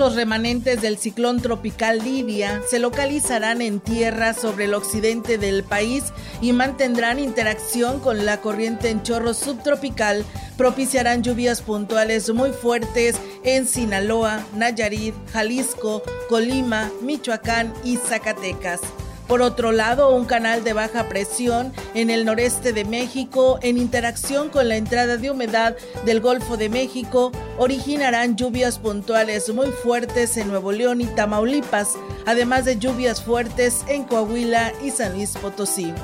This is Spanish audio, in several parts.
Los remanentes del ciclón tropical Lidia se localizarán en tierra sobre el occidente del país y mantendrán interacción con la corriente en chorro subtropical, propiciarán lluvias puntuales muy fuertes en Sinaloa, Nayarit, Jalisco, Colima, Michoacán y Zacatecas. Por otro lado, un canal de baja presión en el noreste de México, en interacción con la entrada de humedad del Golfo de México, originarán lluvias puntuales muy fuertes en Nuevo León y Tamaulipas, además de lluvias fuertes en Coahuila y San Luis Potosí.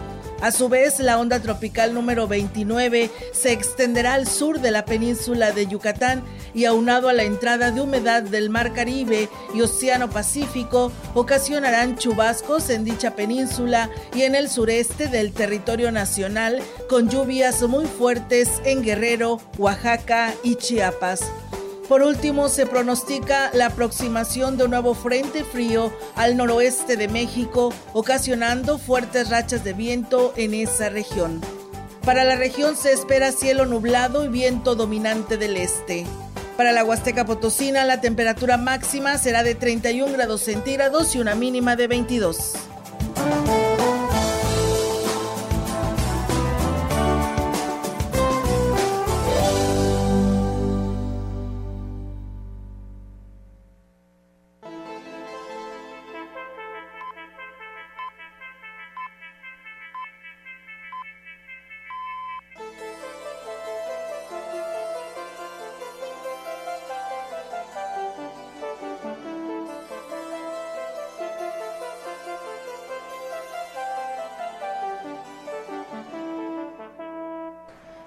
A su vez, la onda tropical número 29 se extenderá al sur de la península de Yucatán y aunado a la entrada de humedad del Mar Caribe y Océano Pacífico, ocasionarán chubascos en dicha península y en el sureste del territorio nacional, con lluvias muy fuertes en Guerrero, Oaxaca y Chiapas. Por último, se pronostica la aproximación de un nuevo frente frío al noroeste de México, ocasionando fuertes rachas de viento en esa región. Para la región se espera cielo nublado y viento dominante del este. Para la Huasteca Potosina, la temperatura máxima será de 31 grados centígrados y una mínima de 22.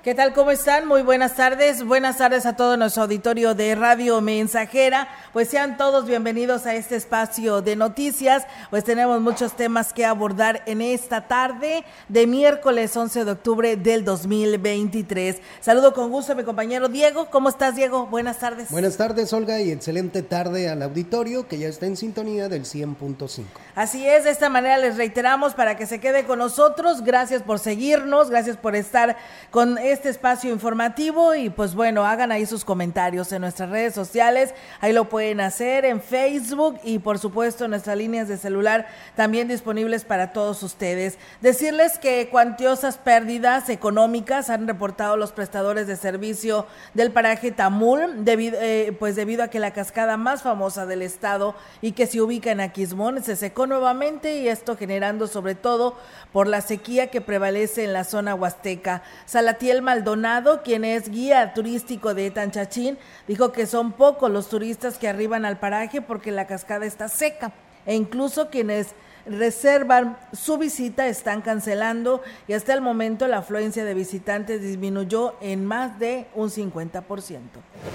¿Qué tal? ¿Cómo están? Muy buenas tardes. Buenas tardes a todo nuestro auditorio de Radio Mensajera. Pues sean todos bienvenidos a este espacio de noticias. Pues tenemos muchos temas que abordar en esta tarde de miércoles 11 de octubre del 2023. Saludo con gusto a mi compañero Diego. ¿Cómo estás, Diego? Buenas tardes. Buenas tardes, Olga, y excelente tarde al auditorio que ya está en sintonía del 100.5. Así es, de esta manera les reiteramos para que se quede con nosotros. Gracias por seguirnos, gracias por estar con este espacio informativo y pues bueno, hagan ahí sus comentarios en nuestras redes sociales, ahí lo pueden hacer en Facebook y por supuesto nuestras líneas de celular también disponibles para todos ustedes. Decirles que cuantiosas pérdidas económicas han reportado los prestadores de servicio del paraje Tamul, debido, eh, pues debido a que la cascada más famosa del estado y que se ubica en Aquismón se secó nuevamente y esto generando sobre todo por la sequía que prevalece en la zona huasteca. Salatiel Maldonado, quien es guía turístico de Tanchachín, dijo que son pocos los turistas que arriban al paraje porque la cascada está seca e incluso quienes reservan su visita están cancelando y hasta el momento la afluencia de visitantes disminuyó en más de un 50%.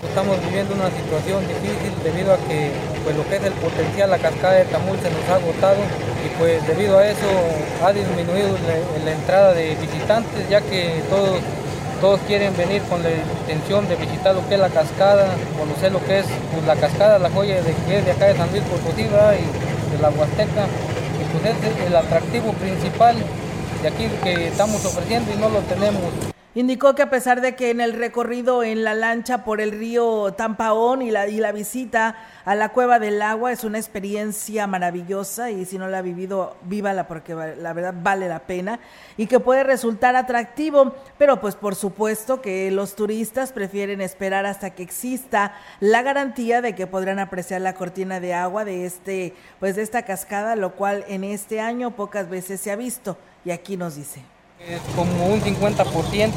Estamos viviendo una situación difícil debido a que pues, lo que es el potencial, la cascada de Tamul se nos ha agotado y pues debido a eso ha disminuido la, la entrada de visitantes ya que todos todos quieren venir con la intención de visitar lo que es la cascada, conocer lo que es pues, la cascada, la joya de que es de acá de San Luis Potosí y de la Huasteca. Y pues es el atractivo principal de aquí que estamos ofreciendo y no lo tenemos. Indicó que a pesar de que en el recorrido en la lancha por el río Tampaón y la, y la visita a la Cueva del Agua es una experiencia maravillosa y si no la ha vivido, vívala porque la verdad vale la pena y que puede resultar atractivo, pero pues por supuesto que los turistas prefieren esperar hasta que exista la garantía de que podrán apreciar la cortina de agua de este pues de esta cascada, lo cual en este año pocas veces se ha visto. Y aquí nos dice Es como un 50%,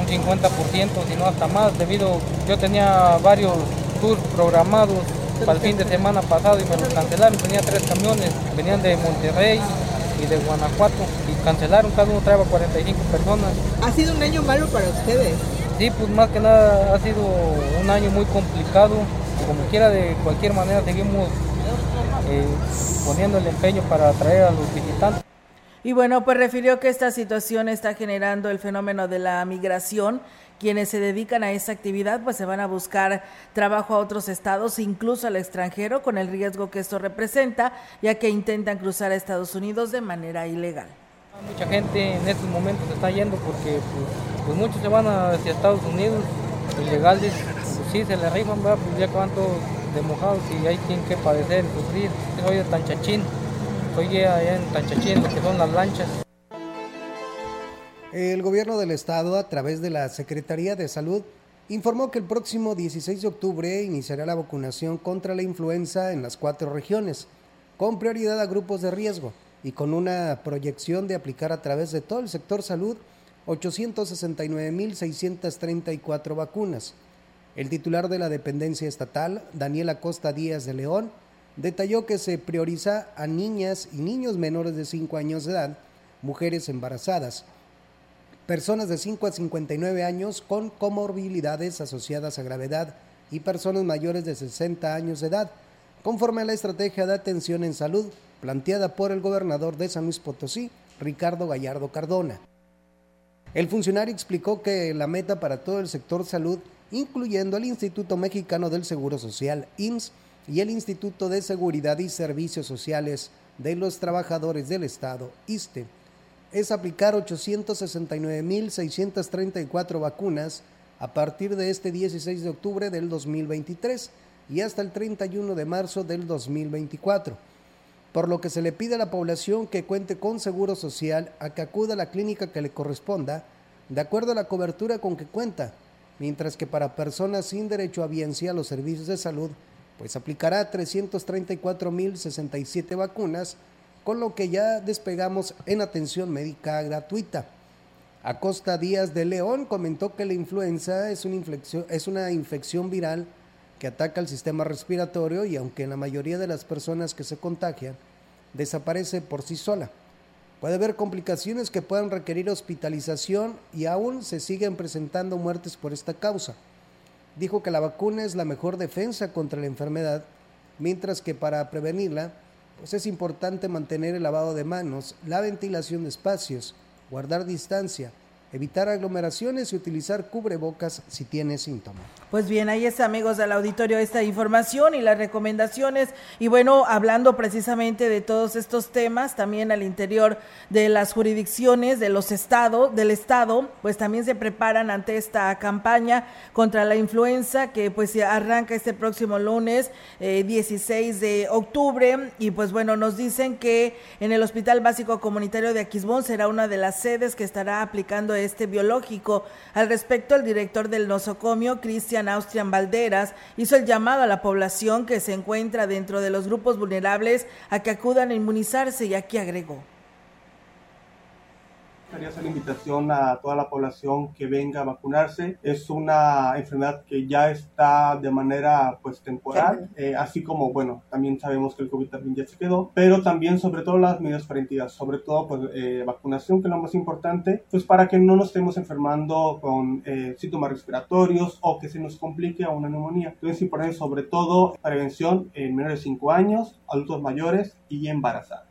un 50%, si no hasta más, debido, yo tenía varios tours programados para el fin de semana pasado y me los cancelaron, tenía tres camiones, venían de Monterrey y de Guanajuato y cancelaron, cada uno traía 45 personas. ¿Ha sido un año malo para ustedes? Sí, pues más que nada ha sido un año muy complicado, como quiera de cualquier manera seguimos eh, poniendo el empeño para atraer a los visitantes. Y bueno, pues refirió que esta situación está generando el fenómeno de la migración. Quienes se dedican a esa actividad pues se van a buscar trabajo a otros estados, incluso al extranjero, con el riesgo que esto representa, ya que intentan cruzar a Estados Unidos de manera ilegal. Mucha gente en estos momentos se está yendo porque pues, pues muchos se van hacia Estados Unidos, ilegales, pues sí, se les rifan, pues ya acaban todos de mojados y hay quien que padecer, sufrir. Soy de Tanchachín, allá en Tanchachín, que son las lanchas. El gobierno del estado, a través de la Secretaría de Salud, informó que el próximo 16 de octubre iniciará la vacunación contra la influenza en las cuatro regiones, con prioridad a grupos de riesgo y con una proyección de aplicar a través de todo el sector salud 869.634 vacunas. El titular de la dependencia estatal, Daniel Acosta Díaz de León, detalló que se prioriza a niñas y niños menores de 5 años de edad, mujeres embarazadas, personas de 5 a 59 años con comorbilidades asociadas a gravedad y personas mayores de 60 años de edad, conforme a la estrategia de atención en salud planteada por el gobernador de San Luis Potosí, Ricardo Gallardo Cardona. El funcionario explicó que la meta para todo el sector salud, incluyendo el Instituto Mexicano del Seguro Social, IMSS, y el Instituto de Seguridad y Servicios Sociales de los Trabajadores del Estado, ISTE, es aplicar 869.634 vacunas a partir de este 16 de octubre del 2023 y hasta el 31 de marzo del 2024, por lo que se le pide a la población que cuente con seguro social a que acuda a la clínica que le corresponda, de acuerdo a la cobertura con que cuenta, mientras que para personas sin derecho a biencia a los servicios de salud, pues aplicará 334.067 vacunas, con lo que ya despegamos en atención médica gratuita. Acosta Díaz de León comentó que la influenza es una, infección, es una infección viral que ataca el sistema respiratorio y aunque en la mayoría de las personas que se contagian desaparece por sí sola. Puede haber complicaciones que puedan requerir hospitalización y aún se siguen presentando muertes por esta causa dijo que la vacuna es la mejor defensa contra la enfermedad, mientras que para prevenirla, pues es importante mantener el lavado de manos, la ventilación de espacios, guardar distancia, evitar aglomeraciones y utilizar cubrebocas si tiene síntomas. Pues bien, ahí está, amigos del auditorio, esta información y las recomendaciones. Y bueno, hablando precisamente de todos estos temas, también al interior de las jurisdicciones de los estados, del estado, pues también se preparan ante esta campaña contra la influenza que pues arranca este próximo lunes 16 eh, de octubre. Y pues bueno, nos dicen que en el Hospital Básico Comunitario de Aquismón será una de las sedes que estará aplicando este biológico. Al respecto, el director del nosocomio, Cristian Austrian Valderas, hizo el llamado a la población que se encuentra dentro de los grupos vulnerables a que acudan a inmunizarse y aquí agregó gustaría hacer la invitación a toda la población que venga a vacunarse. Es una enfermedad que ya está de manera pues temporal, eh, así como, bueno, también sabemos que el COVID también ya se quedó, pero también sobre todo las medidas preventivas, sobre todo pues eh, vacunación, que es lo más importante, pues para que no nos estemos enfermando con eh, síntomas respiratorios o que se nos complique a una neumonía. Entonces es importante sobre todo prevención en menores de 5 años, adultos mayores y embarazadas.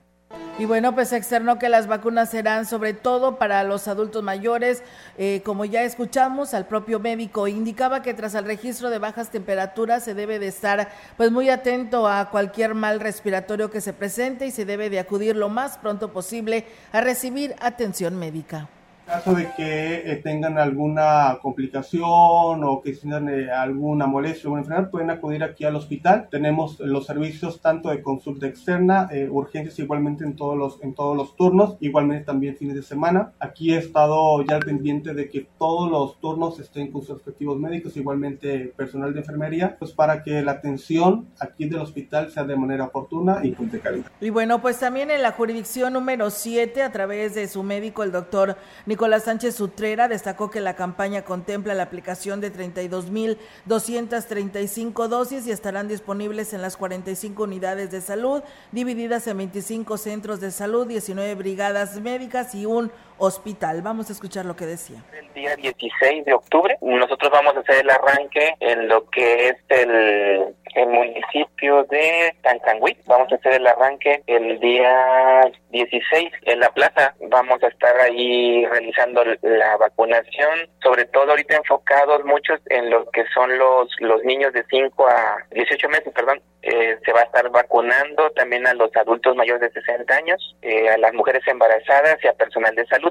Y bueno, pues externo que las vacunas serán sobre todo para los adultos mayores. Eh, como ya escuchamos, al propio médico indicaba que tras el registro de bajas temperaturas se debe de estar pues muy atento a cualquier mal respiratorio que se presente y se debe de acudir lo más pronto posible a recibir atención médica caso de que eh, tengan alguna complicación o que tengan eh, alguna molestia o una enfermedad, pueden acudir aquí al hospital. Tenemos los servicios tanto de consulta externa, eh, urgencias igualmente en todos, los, en todos los turnos, igualmente también fines de semana. Aquí he estado ya pendiente de que todos los turnos estén con sus respectivos médicos, igualmente personal de enfermería, pues para que la atención aquí del hospital sea de manera oportuna y con calidad. Y bueno, pues también en la jurisdicción número 7, a través de su médico, el doctor Nicolás Nicolás Sánchez Utrera destacó que la campaña contempla la aplicación de 32.235 dosis y estarán disponibles en las 45 unidades de salud, divididas en 25 centros de salud, 19 brigadas médicas y un hospital. Vamos a escuchar lo que decía. El día 16 de octubre nosotros vamos a hacer el arranque en lo que es el, municipio de Tancangüí. Vamos a hacer el arranque el día 16 en la plaza. Vamos a estar ahí realizando la vacunación, sobre todo ahorita enfocados muchos en lo que son los, los niños de 5 a 18 meses, perdón. Eh, se va a estar vacunando también a los adultos mayores de 60 años, eh, a las mujeres embarazadas y a personal de salud.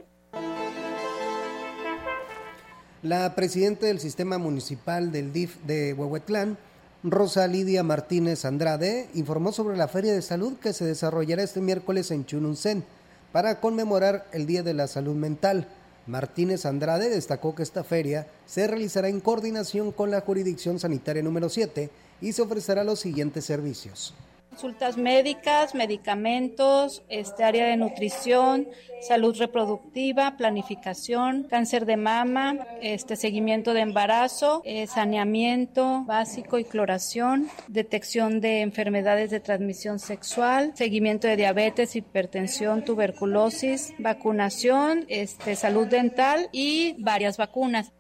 La presidenta del sistema municipal del DIF de Huehuetlán, Rosa Lidia Martínez Andrade, informó sobre la feria de salud que se desarrollará este miércoles en Chununcén para conmemorar el Día de la Salud Mental. Martínez Andrade destacó que esta feria se realizará en coordinación con la jurisdicción sanitaria número 7 y se ofrecerá los siguientes servicios consultas médicas, medicamentos, este área de nutrición, salud reproductiva, planificación, cáncer de mama, este seguimiento de embarazo, eh, saneamiento básico y cloración, detección de enfermedades de transmisión sexual, seguimiento de diabetes, hipertensión, tuberculosis, vacunación, este salud dental y varias vacunas.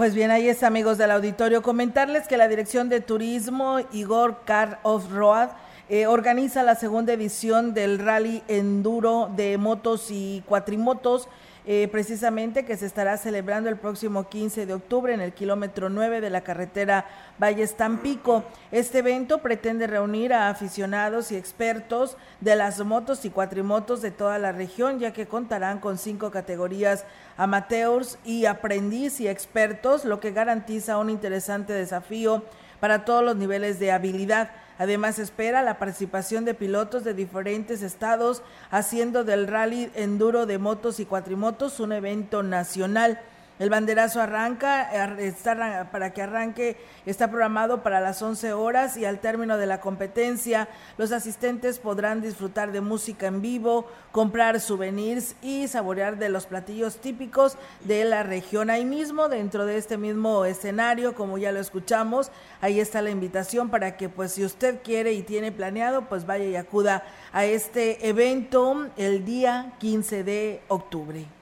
Pues bien, ahí es amigos del auditorio. Comentarles que la Dirección de Turismo Igor Car of Road eh, organiza la segunda edición del Rally Enduro de motos y cuatrimotos eh, precisamente que se estará celebrando el próximo 15 de octubre en el kilómetro 9 de la carretera Valles Tampico. Este evento pretende reunir a aficionados y expertos de las motos y cuatrimotos de toda la región, ya que contarán con cinco categorías amateurs y aprendiz y expertos, lo que garantiza un interesante desafío para todos los niveles de habilidad. Además, espera la participación de pilotos de diferentes estados, haciendo del rally enduro de motos y cuatrimotos un evento nacional. El banderazo arranca, está, para que arranque, está programado para las 11 horas y al término de la competencia, los asistentes podrán disfrutar de música en vivo, comprar souvenirs y saborear de los platillos típicos de la región. Ahí mismo, dentro de este mismo escenario, como ya lo escuchamos, ahí está la invitación para que, pues, si usted quiere y tiene planeado, pues vaya y acuda a este evento el día 15 de octubre.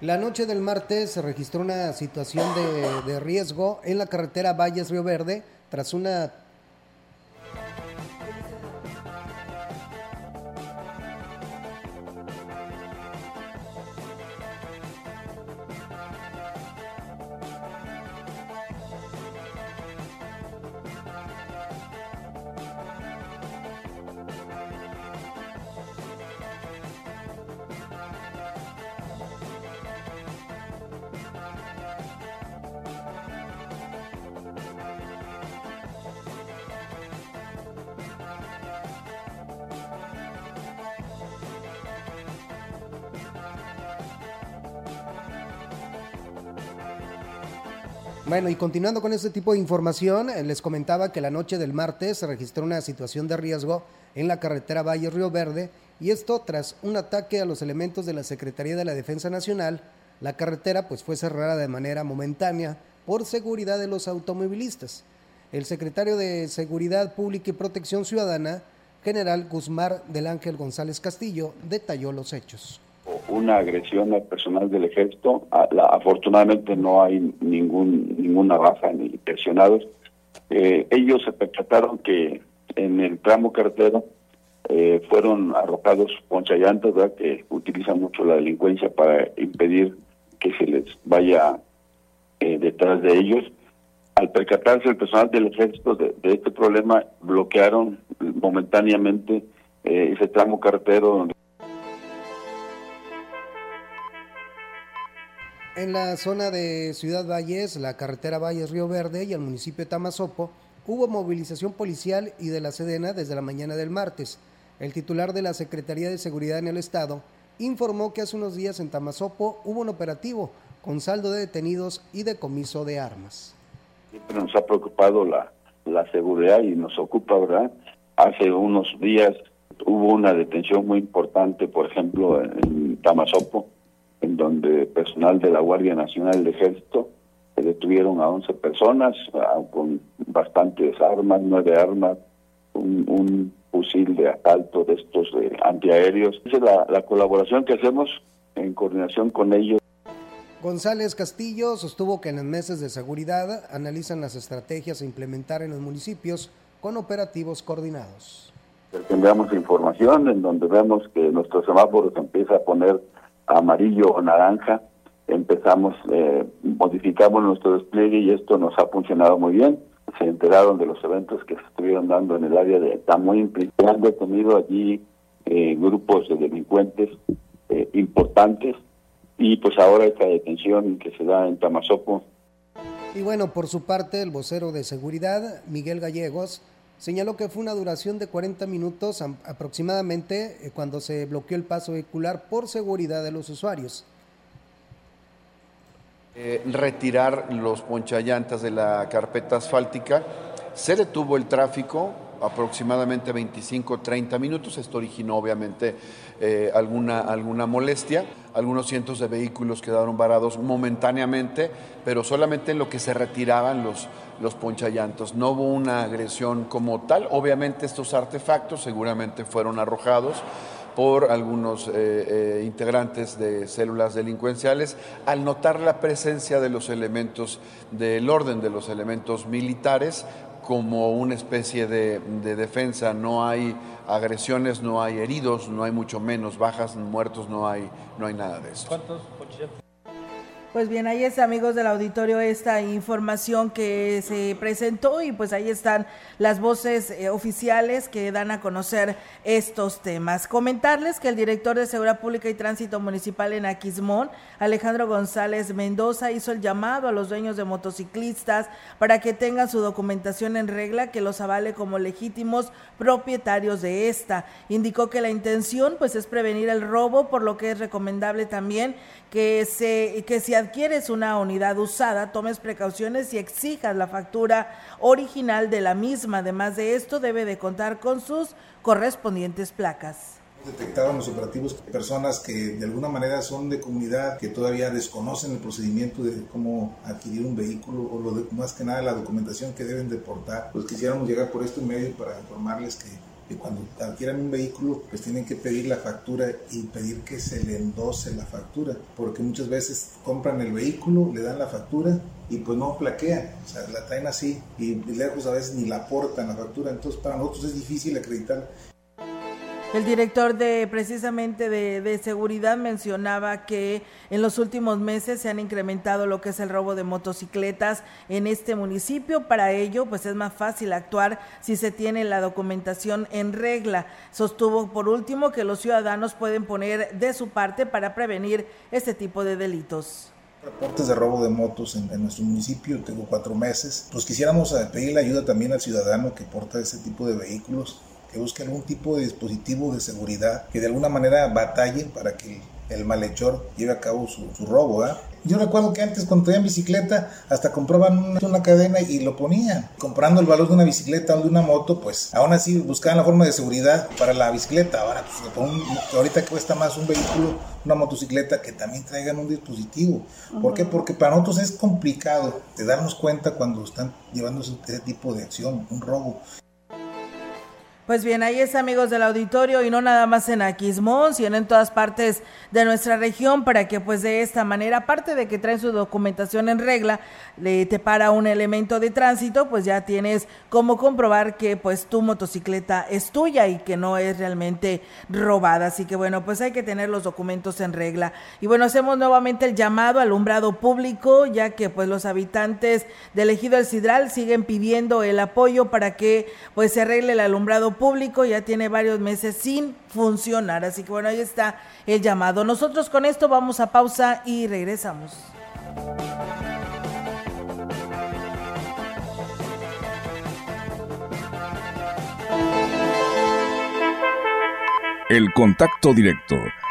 La noche del martes se registró una situación de, de riesgo en la carretera Valles Río Verde tras una Bueno, y continuando con este tipo de información, eh, les comentaba que la noche del martes se registró una situación de riesgo en la carretera Valle Río Verde y esto tras un ataque a los elementos de la Secretaría de la Defensa Nacional. La carretera pues fue cerrada de manera momentánea por seguridad de los automovilistas. El secretario de Seguridad Pública y Protección Ciudadana, general Guzmán del Ángel González Castillo, detalló los hechos una agresión al personal del ejército. afortunadamente no hay ningún ninguna baja ni lesionados. Eh, ellos se percataron que en el tramo carretero eh, fueron arrojados ponchallantas, ¿verdad? que utilizan mucho la delincuencia para impedir que se les vaya eh, detrás de ellos. Al percatarse el personal del ejército de, este problema, bloquearon momentáneamente ese tramo carretero donde En la zona de Ciudad Valles, la carretera Valles Río Verde y el municipio de Tamazopo, hubo movilización policial y de la Sedena desde la mañana del martes. El titular de la Secretaría de Seguridad en el Estado informó que hace unos días en Tamazopo hubo un operativo con saldo de detenidos y decomiso de armas. Siempre nos ha preocupado la, la seguridad y nos ocupa, ¿verdad? Hace unos días hubo una detención muy importante, por ejemplo, en Tamazopo, en donde personal de la Guardia Nacional del Ejército detuvieron a 11 personas con bastantes armas, nueve armas, un, fusil de asalto de estos antiaéreos. Esa es la, la colaboración que hacemos en coordinación con ellos. González Castillo sostuvo que en los meses de seguridad analizan las estrategias a implementar en los municipios con operativos coordinados. Tendremos información en donde vemos que nuestro semáforo se empieza a poner amarillo o naranja, empezamos, eh, modificamos nuestro despliegue y esto nos ha funcionado muy bien. Se enteraron de los eventos que se estuvieron dando en el área de Tamuín, han detenido allí eh, grupos de delincuentes eh, importantes y pues ahora esta detención que se da en Tamazopo. Y bueno, por su parte, el vocero de seguridad, Miguel Gallegos, señaló que fue una duración de 40 minutos aproximadamente eh, cuando se bloqueó el paso vehicular por seguridad de los usuarios. Eh, retirar los ponchallantas de la carpeta asfáltica, se detuvo el tráfico, aproximadamente 25-30 minutos. Esto originó obviamente eh, alguna, alguna molestia. Algunos cientos de vehículos quedaron varados momentáneamente, pero solamente en lo que se retiraban los, los ponchallantos. No hubo una agresión como tal. Obviamente estos artefactos seguramente fueron arrojados por algunos eh, eh, integrantes de células delincuenciales al notar la presencia de los elementos del orden, de los elementos militares, como una especie de, defensa. No hay agresiones, no hay heridos, no hay mucho menos bajas, muertos, no hay, no hay nada de eso. ¿Cuántos pues bien, ahí está, amigos del auditorio, esta información que se presentó y pues ahí están las voces eh, oficiales que dan a conocer estos temas. Comentarles que el director de Seguridad Pública y Tránsito Municipal en Aquismón, Alejandro González Mendoza, hizo el llamado a los dueños de motociclistas para que tengan su documentación en regla que los avale como legítimos propietarios de esta. Indicó que la intención pues es prevenir el robo, por lo que es recomendable también que, se, que si adquieres una unidad usada, tomes precauciones y exijas la factura original de la misma. Además de esto, debe de contar con sus correspondientes placas detectado en los operativos personas que de alguna manera son de comunidad, que todavía desconocen el procedimiento de cómo adquirir un vehículo o lo de, más que nada la documentación que deben deportar. Pues quisiéramos llegar por este medio para informarles que que cuando adquieran un vehículo pues tienen que pedir la factura y pedir que se le endose la factura, porque muchas veces compran el vehículo, le dan la factura y pues no plaquean, o sea, la traen así y lejos a veces ni la aportan la factura, entonces para nosotros es difícil acreditar el director de precisamente de, seguridad mencionaba que en los últimos meses se han incrementado lo que es el robo de motocicletas en este municipio. Para ello, pues es más fácil actuar si se tiene la documentación en regla. Sostuvo por último que los ciudadanos pueden poner de su parte para prevenir este tipo de delitos reportes de robo de motos en, nuestro municipio, tengo cuatro meses. Pues quisiéramos eh, pedirle ayuda también al ciudadano que porta ese tipo de vehículos que busque algún tipo de dispositivo de seguridad que de alguna manera batallen para que el malhechor lleve a cabo su, robo. Yo recuerdo que antes cuando traían bicicleta hasta compraban una, cadena y lo ponían. Comprando el valor de una bicicleta o de una moto, pues aún así buscaban la forma de seguridad para la bicicleta. Ahora, pues, ahorita cuesta más un vehículo, una motocicleta que también traigan un dispositivo. ¿Por qué? Porque para nosotros es complicado de darnos cuenta cuando están llevando ese tipo de acción, un robo. Pues bien, ahí es amigos del auditorio y no nada más en Aquismón, sino en todas partes de nuestra región para que pues de esta manera, aparte de que traen su documentación en regla, le te para un elemento de tránsito, pues ya tienes cómo comprobar que pues tu motocicleta es tuya y que no es realmente robada. Así que bueno, pues hay que tener los documentos en regla. Y bueno, hacemos nuevamente el llamado al alumbrado público, ya que pues los habitantes del ejido El Sidral siguen pidiendo el apoyo para que pues se arregle el alumbrado público ya tiene varios meses sin funcionar. Así que bueno, ahí está el llamado. Nosotros con esto vamos a pausa y regresamos. El contacto directo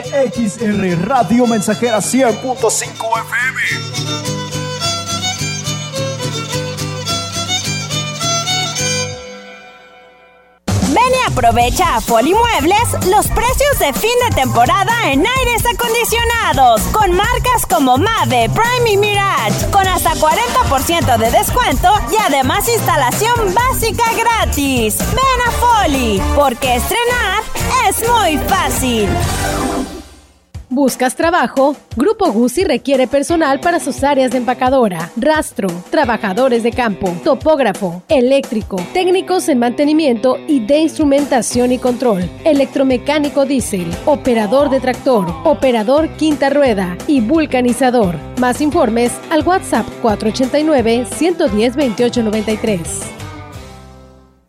XR Radio Mensajera 100.5 FM. Ven y aprovecha a Muebles los precios de fin de temporada en aires acondicionados con marcas como Mave, Prime y Mirage con hasta 40% de descuento y además instalación básica gratis. Ven a Foli porque estrenar es muy fácil. ¿Buscas trabajo? Grupo Guzzi requiere personal para sus áreas de empacadora, rastro, trabajadores de campo, topógrafo, eléctrico, técnicos en mantenimiento y de instrumentación y control, electromecánico diésel, operador de tractor, operador quinta rueda y vulcanizador. Más informes al WhatsApp 489 110 2893.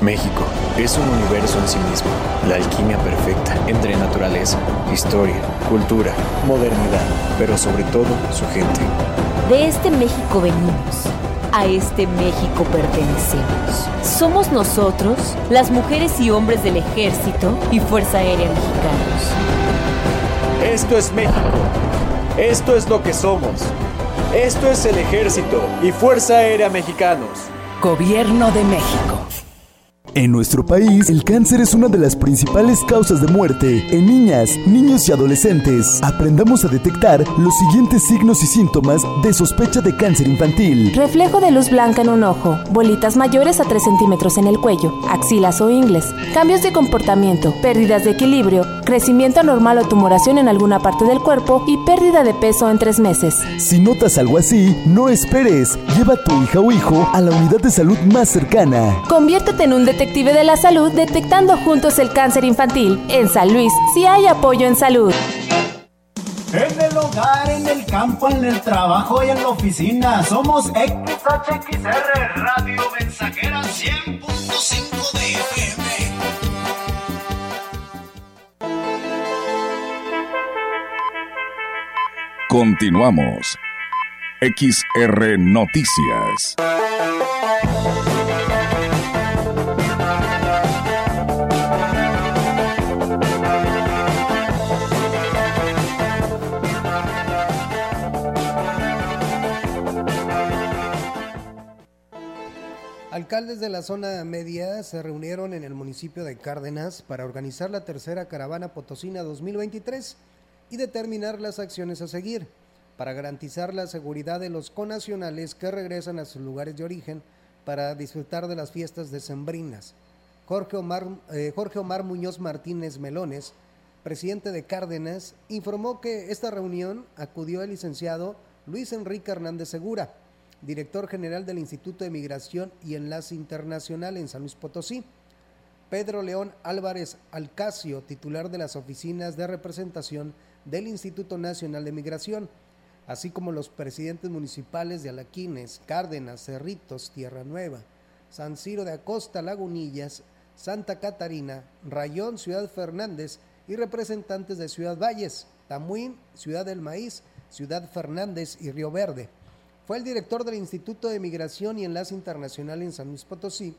México es un universo en sí mismo, la alquimia perfecta entre naturaleza, historia, cultura, modernidad, pero sobre todo su gente. De este México venimos, a este México pertenecemos. Somos nosotros, las mujeres y hombres del Ejército y Fuerza Aérea Mexicanos. Esto es México, esto es lo que somos, esto es el Ejército y Fuerza Aérea Mexicanos. Gobierno de México. En nuestro país, el cáncer es una de las principales causas de muerte en niñas, niños y adolescentes. Aprendamos a detectar los siguientes signos y síntomas de sospecha de cáncer infantil. Reflejo de luz blanca en un ojo, bolitas mayores a 3 centímetros en el cuello, axilas o ingles, cambios de comportamiento, pérdidas de equilibrio, crecimiento anormal o tumoración en alguna parte del cuerpo y pérdida de peso en tres meses. Si notas algo así, no esperes. Lleva a tu hija o hijo a la unidad de salud más cercana. Conviértete en un detective de la salud detectando juntos el cáncer infantil. En San Luis, si hay apoyo en salud. En el hogar, en el campo, en el trabajo y en la oficina, somos XHXR Radio Mensajera 100.5 Continuamos. XR Noticias. Alcaldes de la zona media se reunieron en el municipio de Cárdenas para organizar la tercera caravana potosina 2023 y determinar las acciones a seguir para garantizar la seguridad de los conacionales que regresan a sus lugares de origen para disfrutar de las fiestas decembrinas. Jorge Omar, eh, Jorge Omar Muñoz Martínez Melones, presidente de Cárdenas, informó que esta reunión acudió el licenciado Luis Enrique Hernández Segura, director general del Instituto de Migración y Enlace Internacional en San Luis Potosí. Pedro León Álvarez Alcacio, titular de las oficinas de representación del Instituto Nacional de Migración, así como los presidentes municipales de Alaquines, Cárdenas, Cerritos, Tierra Nueva, San Ciro de Acosta, Lagunillas, Santa Catarina, Rayón, Ciudad Fernández y representantes de Ciudad Valles, Tamuín, Ciudad del Maíz, Ciudad Fernández y Río Verde. Fue el director del Instituto de Migración y Enlace Internacional en San Luis Potosí,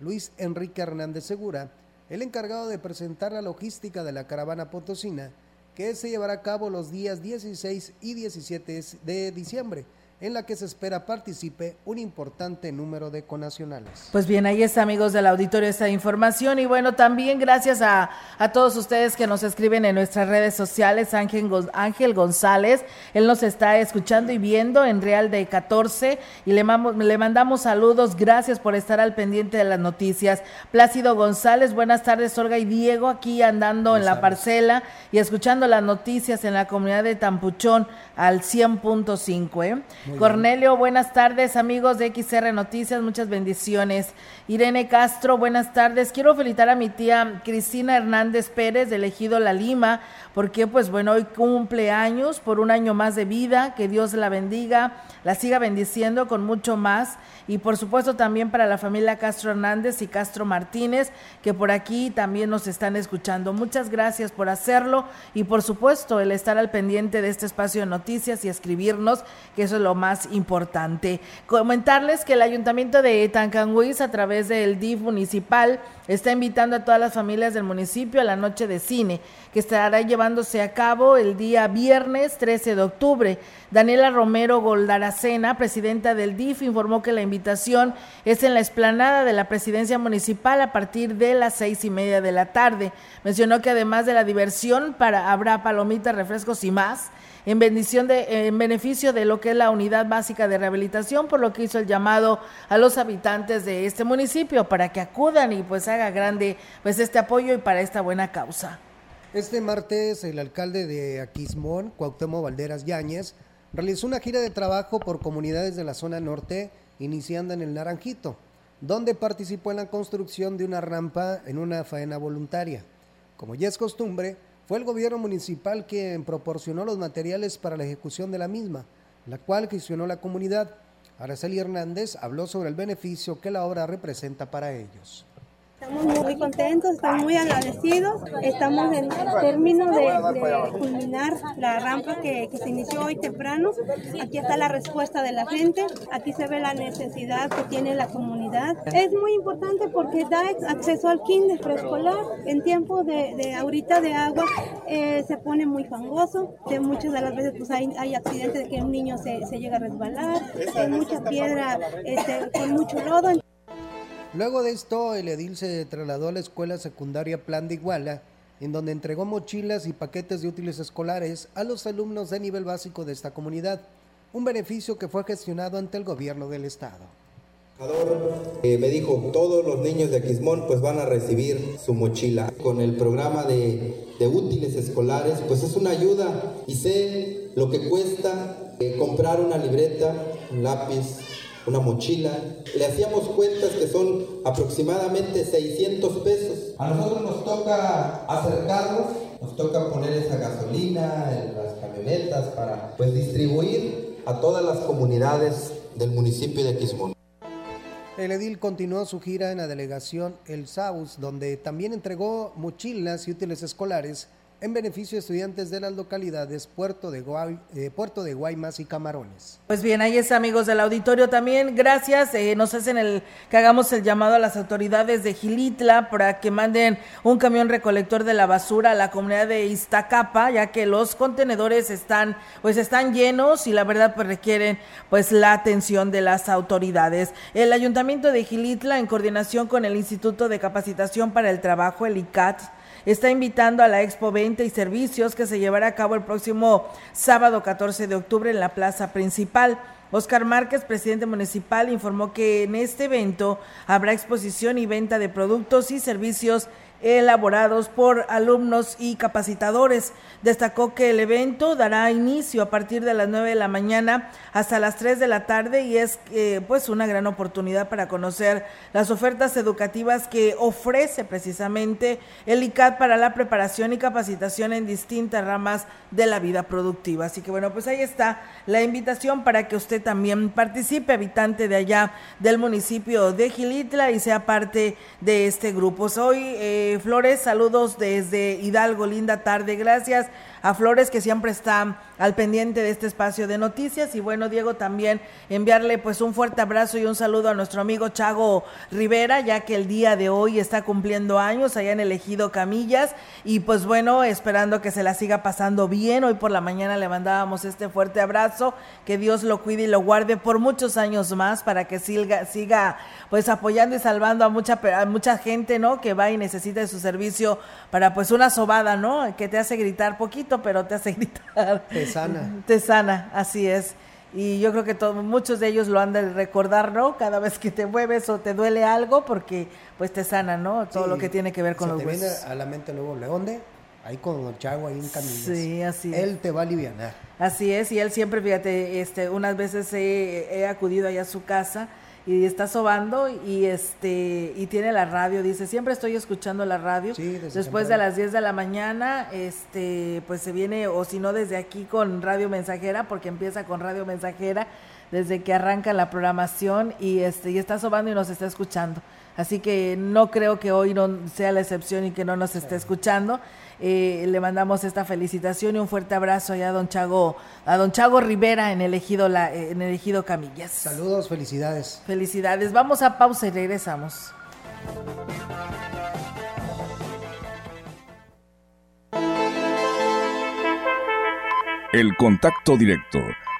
Luis Enrique Hernández Segura, el encargado de presentar la logística de la caravana potosina, que se llevará a cabo los días 16 y 17 de diciembre en la que se espera participe un importante número de conacionales. Pues bien, ahí está, amigos del auditorio, esta información. Y bueno, también gracias a, a todos ustedes que nos escriben en nuestras redes sociales. Ángel, Ángel González, él nos está escuchando y viendo en Real de 14 y le, le mandamos saludos. Gracias por estar al pendiente de las noticias. Plácido González, buenas tardes, Olga y Diego, aquí andando en la parcela y escuchando las noticias en la comunidad de Tampuchón al 100.5. ¿eh? Cornelio, buenas tardes, amigos de XR Noticias, muchas bendiciones. Irene Castro, buenas tardes. Quiero felicitar a mi tía Cristina Hernández Pérez de Elegido La Lima, porque pues bueno, hoy cumple años por un año más de vida, que Dios la bendiga, la siga bendiciendo con mucho más y por supuesto también para la familia Castro Hernández y Castro Martínez, que por aquí también nos están escuchando. Muchas gracias por hacerlo y por supuesto el estar al pendiente de este espacio de noticias y escribirnos, que eso es lo más importante. Comentarles que el Ayuntamiento de Tancanguis a través del DIF municipal está invitando a todas las familias del municipio a la noche de cine, que estará llevándose a cabo el día viernes 13 de octubre. Daniela Romero Goldaracena, presidenta del DIF, informó que la invitación es en la explanada de la presidencia municipal a partir de las seis y media de la tarde. Mencionó que además de la diversión, para, habrá palomitas, refrescos y más en, bendición de, en beneficio de lo que es la unidad básica de rehabilitación, por lo que hizo el llamado a los habitantes de este municipio para que acudan y pues haga grande pues este apoyo y para esta buena causa. Este martes el alcalde de Aquismón, Cuauhtémoc Valderas Yáñez, realizó una gira de trabajo por comunidades de la zona norte, iniciando en el Naranjito, donde participó en la construcción de una rampa en una faena voluntaria. Como ya es costumbre, fue el gobierno municipal quien proporcionó los materiales para la ejecución de la misma, la cual gestionó la comunidad. Araceli Hernández habló sobre el beneficio que la obra representa para ellos. Estamos muy contentos, estamos muy agradecidos. Estamos en término de, culminar la rampa que, se inició hoy temprano. Aquí está la respuesta de la gente, aquí se ve la necesidad que tiene la comunidad. Es muy importante porque da acceso al kinder preescolar. En tiempo de, ahorita de agua eh, se pone muy fangoso. De muchas de las veces pues hay, hay accidentes de que un niño se, llega a resbalar, hay mucha piedra este, con mucho lodo. Luego de esto, el edil se trasladó a la escuela secundaria Plan de Iguala, en donde entregó mochilas y paquetes de útiles escolares a los alumnos de nivel básico de esta comunidad, un beneficio que fue gestionado ante el gobierno del estado. Eh, me dijo, todos los niños de Aquismón pues van a recibir su mochila. Con el programa de, útiles escolares, pues es una ayuda y sé lo que cuesta eh, comprar una libreta, un lápiz, una mochila. Le hacíamos cuentas que son aproximadamente 600 pesos. A nosotros nos toca acercarnos, nos toca poner esa gasolina en las camionetas para pues distribuir a todas las comunidades del municipio de Quismón. El edil continuó su gira en la delegación El Saus, donde también entregó mochilas y útiles escolares en beneficio de estudiantes de las localidades Puerto de, eh, Puerto de Guaymas y Camarones. Pues bien, ahí es amigos del auditorio también, gracias, eh, nos hacen el que hagamos el llamado a las autoridades de Gilitla para que manden un camión recolector de la basura a la comunidad de Iztacapa, ya que los contenedores están pues están llenos y la verdad pues requieren pues la atención de las autoridades. El Ayuntamiento de Gilitla en coordinación con el Instituto de Capacitación para el Trabajo, el ICAT, está invitando a la Expo 20 y Servicios que se llevará a cabo el próximo sábado 14 de octubre en la plaza principal. Oscar Márquez, presidente municipal, informó que en este evento habrá exposición y venta de productos y servicios elaborados por alumnos y capacitadores. Destacó que el evento dará inicio a partir de las 9 de la mañana hasta las 3 de la tarde y es eh, pues una gran oportunidad para conocer las ofertas educativas que ofrece precisamente el ICAT para la preparación y capacitación en distintas ramas de la vida productiva. Así que bueno, pues ahí está la invitación para que usted también participe, habitante de allá del municipio de Gilitla y sea parte de este grupo. Hoy eh, Flores, saludos desde Hidalgo, linda tarde, gracias a Flores que siempre está al pendiente de este espacio de noticias. Y bueno Diego también enviarle pues un fuerte abrazo y un saludo a nuestro amigo Chago Rivera ya que el día de hoy está cumpliendo años allá en el Ejido Camillas. Y pues bueno esperando que se la siga pasando bien. Hoy por la mañana le mandábamos este fuerte abrazo que Dios lo cuide y lo guarde por muchos años más para que siga siga pues apoyando y salvando a mucha a mucha gente no que va y necesita de su servicio para pues una sobada no que te hace gritar poquito pero te hace gritar sana. Te sana, así es. Y yo creo que todos, muchos de ellos lo han de recordar, ¿no? Cada vez que te mueves o te duele algo, porque pues te sana, ¿no? Todo lo que tiene que ver con los te huesos. Viene a la mente luego Leonde, ahí con el Chago, ahí en camino. Sí, así Él te va a aliviar. Así es, y él siempre, fíjate, este, unas veces he, he acudido allá a su casa y está sobando y este y tiene la radio, dice, siempre estoy escuchando la radio. Después de las 10 de la mañana, este pues se viene o si no desde aquí con Radio Mensajera porque empieza con Radio Mensajera desde que arranca la programación y este y está sobando y nos está escuchando. Así que no creo que hoy no sea la excepción y que no nos esté escuchando. Eh, le mandamos esta felicitación y un fuerte abrazo allá a don Chago, a don Chago Rivera en el ejido, la, en el ejido Camillas. Saludos, felicidades. Felicidades. Vamos a pausa y regresamos. El contacto directo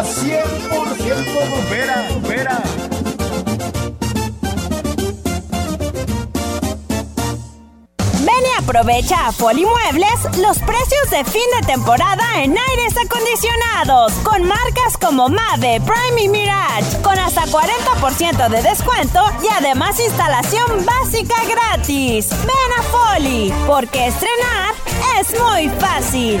Mensajera 100% bombera, bombera. Ven y aprovecha a Muebles los precios de fin de temporada en aires acondicionados con marcas como Mave, Prime y Mirage con hasta 40% de descuento y además instalación básica gratis. Ven a Foli porque estrenar es muy fácil.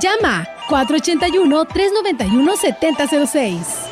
Llama 481-391-7006.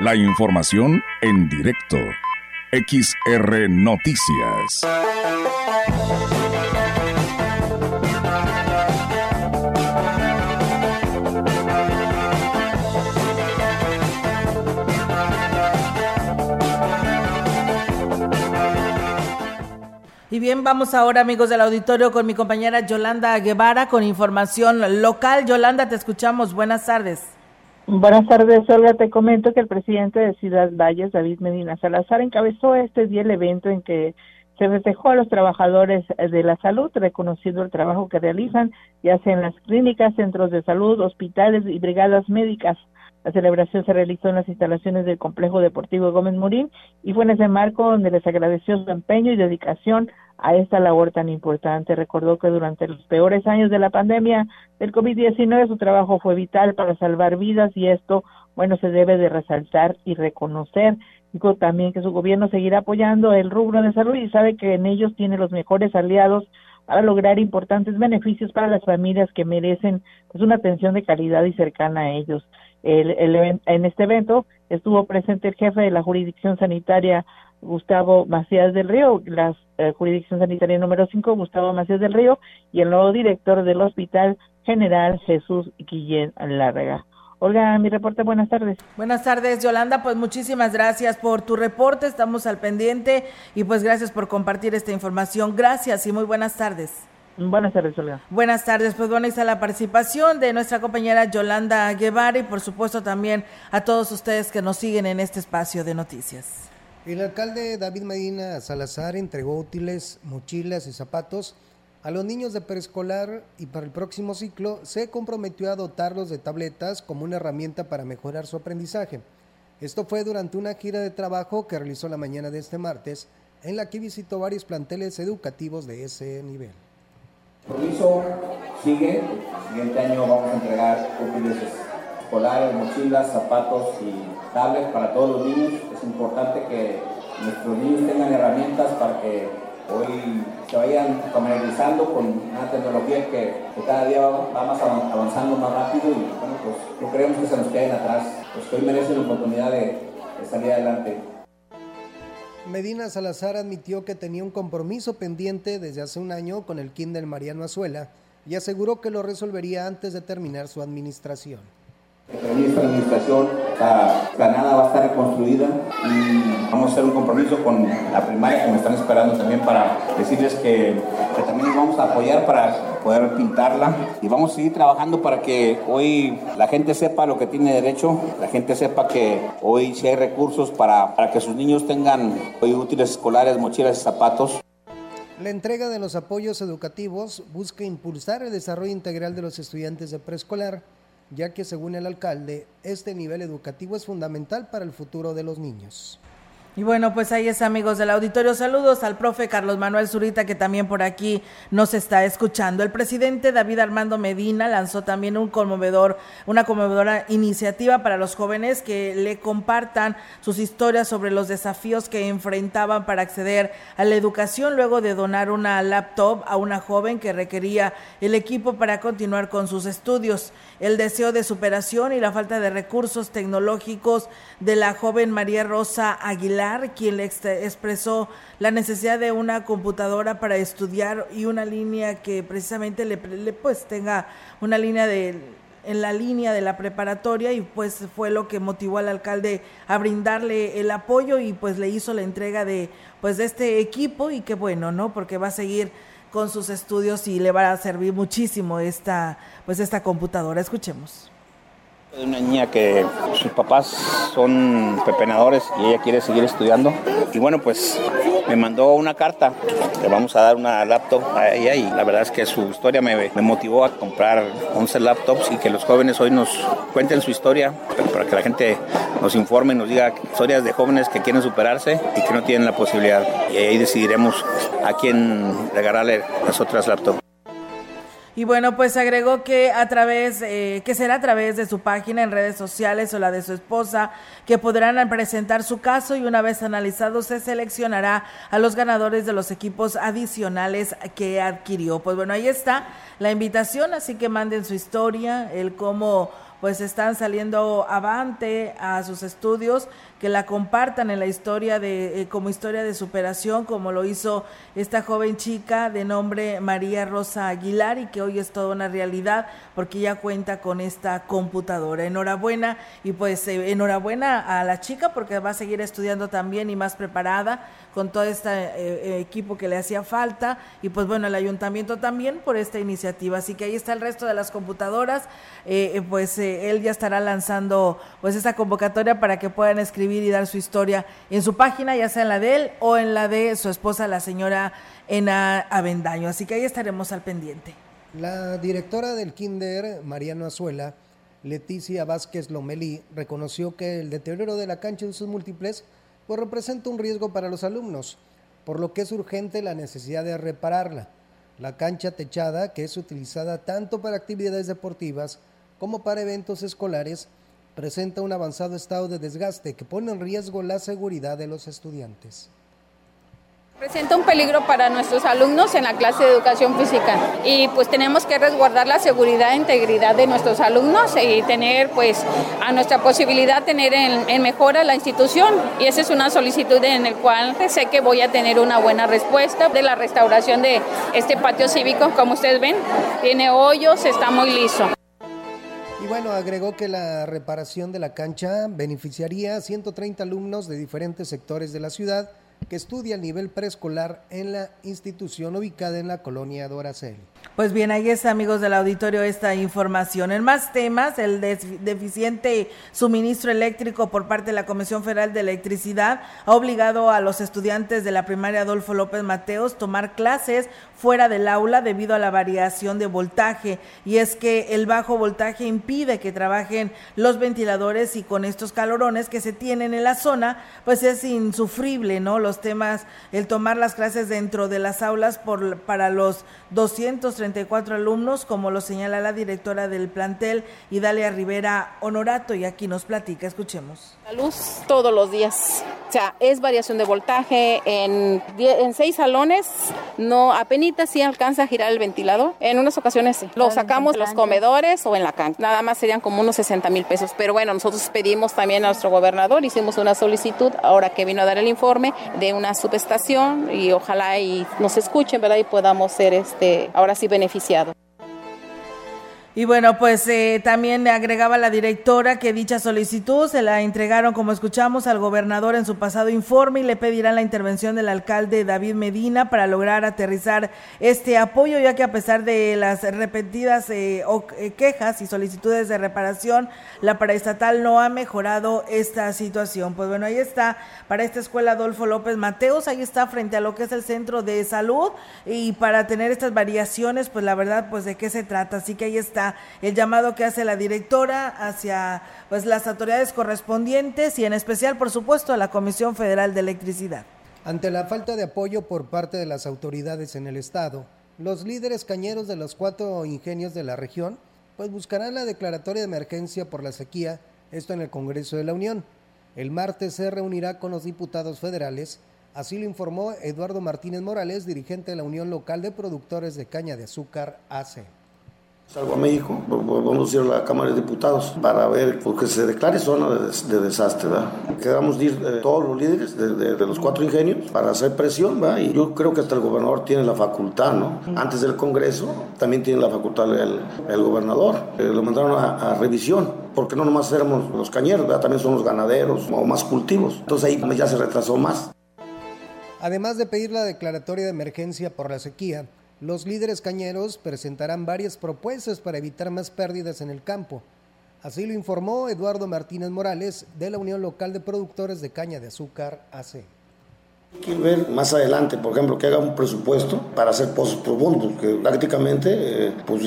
La información en directo. XR Noticias. Y bien, vamos ahora, amigos del auditorio, con mi compañera Yolanda Guevara con información local. Yolanda, te escuchamos. Buenas tardes. Buenas tardes, Olga. Te comento que el presidente de Ciudad Valles, David Medina Salazar, encabezó este día el evento en que se festejó a los trabajadores de la salud, reconociendo el trabajo que realizan, ya sea en las clínicas, centros de salud, hospitales y brigadas médicas. La celebración se realizó en las instalaciones del Complejo Deportivo Gómez Morín y fue en ese marco donde les agradeció su empeño y dedicación a esta labor tan importante. Recordó que durante los peores años de la pandemia del COVID-19 su trabajo fue vital para salvar vidas y esto, bueno, se debe de resaltar y reconocer. Dijo también que su gobierno seguirá apoyando el rubro de salud y sabe que en ellos tiene los mejores aliados para lograr importantes beneficios para las familias que merecen pues, una atención de calidad y cercana a ellos. El, el, en este evento estuvo presente el jefe de la jurisdicción sanitaria Gustavo Macías del Río, la eh, jurisdicción sanitaria número 5, Gustavo Macías del Río, y el nuevo director del Hospital General Jesús Guillén Lárrega. Olga, mi reporte, buenas tardes. Buenas tardes, Yolanda, pues muchísimas gracias por tu reporte, estamos al pendiente y pues gracias por compartir esta información. Gracias y muy buenas tardes. Buenas tardes, Olga. Buenas tardes, pues bueno, está la participación de nuestra compañera Yolanda Guevara y por supuesto también a todos ustedes que nos siguen en este espacio de noticias. El alcalde David Medina Salazar entregó útiles, mochilas y zapatos a los niños de preescolar y para el próximo ciclo se comprometió a dotarlos de tabletas como una herramienta para mejorar su aprendizaje. Esto fue durante una gira de trabajo que realizó la mañana de este martes, en la que visitó varios planteles educativos de ese nivel. El compromiso sigue, el siguiente año vamos a entregar útiles escolares, mochilas, zapatos y tablets para todos los niños. Es importante que nuestros niños tengan herramientas para que hoy se vayan familiarizando con una tecnología que, cada día va, más avanzando más rápido y bueno, pues no queremos que se nos queden atrás, pues que hoy merecen la oportunidad de, de salir adelante. Medina Salazar admitió que tenía un compromiso pendiente desde hace un año con el Kindle Mariano Azuela y aseguró que lo resolvería antes de terminar su administración. Esta administración la planada va a estar reconstruida y vamos a hacer un compromiso con la primaria que me están esperando también para decirles que, que también vamos a apoyar para poder pintarla y vamos a seguir trabajando para que hoy la gente sepa lo que tiene derecho, la gente sepa que hoy sí hay recursos para, para que sus niños tengan hoy útiles escolares, mochilas y zapatos. La entrega de los apoyos educativos busca impulsar el desarrollo integral de los estudiantes de preescolar ya que según el alcalde, este nivel educativo es fundamental para el futuro de los niños. Y bueno, pues ahí es amigos del auditorio. Saludos al profe Carlos Manuel Zurita que también por aquí nos está escuchando. El presidente David Armando Medina lanzó también un conmovedor, una conmovedora iniciativa para los jóvenes que le compartan sus historias sobre los desafíos que enfrentaban para acceder a la educación luego de donar una laptop a una joven que requería el equipo para continuar con sus estudios. El deseo de superación y la falta de recursos tecnológicos de la joven María Rosa Aguilar quien le expresó la necesidad de una computadora para estudiar y una línea que precisamente le, pues tenga una línea de en la línea de la preparatoria y pues fue lo que motivó al alcalde a brindarle el apoyo y pues le hizo la entrega de pues de este equipo y qué bueno, ¿no? Porque va a seguir con sus estudios y le va a servir muchísimo esta pues esta computadora. Escuchemos. Es una niña que sus papás son pepenadores y ella quiere seguir estudiando. Y bueno, pues me mandó una carta. Le vamos a dar una laptop a ella y la verdad es que su historia me, motivó a comprar 11 laptops y que los jóvenes hoy nos cuenten su historia para que la gente nos informe nos diga historias de jóvenes que quieren superarse y que no tienen la posibilidad. Y ahí decidiremos a quién regalarle las otras laptops. Y bueno, pues agregó que a través, eh, que será a través de su página en redes sociales o la de su esposa, que podrán presentar su caso y una vez analizado se seleccionará a los ganadores de los equipos adicionales que adquirió. Pues bueno, ahí está la invitación, así que manden su historia, el cómo pues están saliendo avante a sus estudios que la compartan en la historia de eh, como historia de superación como lo hizo esta joven chica de nombre María Rosa Aguilar y que hoy es toda una realidad porque ya cuenta con esta computadora. Enhorabuena y pues eh, enhorabuena a la chica porque va a seguir estudiando también y más preparada con todo este eh, equipo que le hacía falta y pues bueno el ayuntamiento también por esta iniciativa. Así que ahí está el resto de las computadoras, pues él ya estará lanzando pues esta convocatoria para que puedan escribir y dar su historia en su página, ya sea en la de él o en la de su esposa, la señora Ena Avendaño. Así que ahí estaremos al pendiente. La directora del Kinder, Mariano Azuela, Leticia Vázquez Lomelí, reconoció que el deterioro de la cancha en sus múltiples pues representa un riesgo para los alumnos, por lo que es urgente la necesidad de repararla. La cancha techada, que es utilizada tanto para actividades deportivas como para eventos escolares, presenta un avanzado estado de desgaste que pone en riesgo la seguridad de los estudiantes. Presenta un peligro para nuestros alumnos en la clase de educación física y pues tenemos que resguardar la seguridad e integridad de nuestros alumnos y tener pues a nuestra posibilidad tener en, mejora la institución y esa es una solicitud en el cual sé que voy a tener una buena respuesta de la restauración de este patio cívico como ustedes ven tiene hoyos está muy liso bueno, agregó que la reparación de la cancha beneficiaría a 130 alumnos de diferentes sectores de la ciudad que estudia el nivel preescolar en la institución ubicada en la colonia Doracel. Pues bien, ahí está, amigos del auditorio, esta información. En más temas, el deficiente suministro eléctrico por parte de la Comisión Federal de Electricidad ha obligado a los estudiantes de la primaria Adolfo López Mateos tomar clases fuera del aula debido a la variación de voltaje. Y es que el bajo voltaje impide que trabajen los ventiladores y con estos calorones que se tienen en la zona, pues es insufrible, ¿no? Los temas, el tomar las clases dentro de las aulas por, para los 234 alumnos, como lo señala la directora del plantel, Idalia Rivera Honorato, y aquí nos platica, escuchemos. La luz todos los días, o sea, es variación de voltaje, en, en seis salones, no, apenas sí alcanza a girar el ventilador, en unas ocasiones sí, lo sacamos en los comedores o en la cancha, nada más serían como unos 60 mil pesos, pero bueno, nosotros pedimos también a nuestro gobernador, hicimos una solicitud, ahora que vino a dar el informe, de una subestación, y ojalá y nos escuchen, ¿verdad? Y podamos ser este, ahora sí beneficiados. Y bueno, pues eh, también agregaba la directora que dicha solicitud se la entregaron, como escuchamos, al gobernador en su pasado informe y le pedirán la intervención del alcalde David Medina para lograr aterrizar este apoyo, ya que a pesar de las repetidas eh, eh, quejas y solicitudes de reparación, la paraestatal no ha mejorado esta situación. Pues bueno, ahí está para esta escuela Adolfo López Mateos, ahí está frente a lo que es el centro de salud y para tener estas variaciones, pues la verdad, pues de qué se trata. Así que ahí está el llamado que hace la directora hacia pues las autoridades correspondientes y en especial, por supuesto, a la Comisión Federal de Electricidad. Ante la falta de apoyo por parte de las autoridades en el estado, los líderes cañeros de los cuatro ingenios de la región pues buscarán la declaratoria de emergencia por la sequía, esto en el Congreso de la Unión. El martes se reunirá con los diputados federales, así lo informó Eduardo Martínez Morales, dirigente de la Unión Local de Productores de Caña de Azúcar, ACE. Salgo a México, vamos a ir a la Cámara de Diputados para ver, porque se declare zona de, desastre, ¿verdad? Quedamos eh, todos los líderes de, los cuatro ingenios para hacer presión, ¿verdad? Y yo creo que hasta el gobernador tiene la facultad, ¿no? Antes del Congreso también tiene la facultad el, el gobernador. Eh, lo mandaron a, revisión, porque no nomás éramos los cañeros. También son los ganaderos o más cultivos. Entonces ahí ya se retrasó más. Además de pedir la declaratoria de emergencia por la sequía, los líderes cañeros presentarán varias propuestas para evitar más pérdidas en el campo. Así lo informó Eduardo Martínez Morales de la Unión Local de Productores de Caña de Azúcar AC. Que ver más adelante, por ejemplo, que haga un presupuesto para hacer pozos profundos, porque prácticamente, eh, pues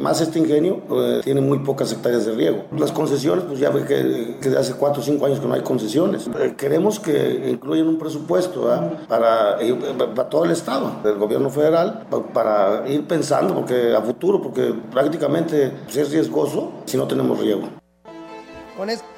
más este ingenio eh, tiene muy pocas hectáreas de riego. Las concesiones, pues ya ve que, que hace 4 o 5 años que no hay concesiones. Eh, queremos que incluyan un presupuesto para, para, todo el Estado, del gobierno federal, para ir pensando porque a futuro, porque prácticamente pues, es riesgoso si no tenemos riego. Con esto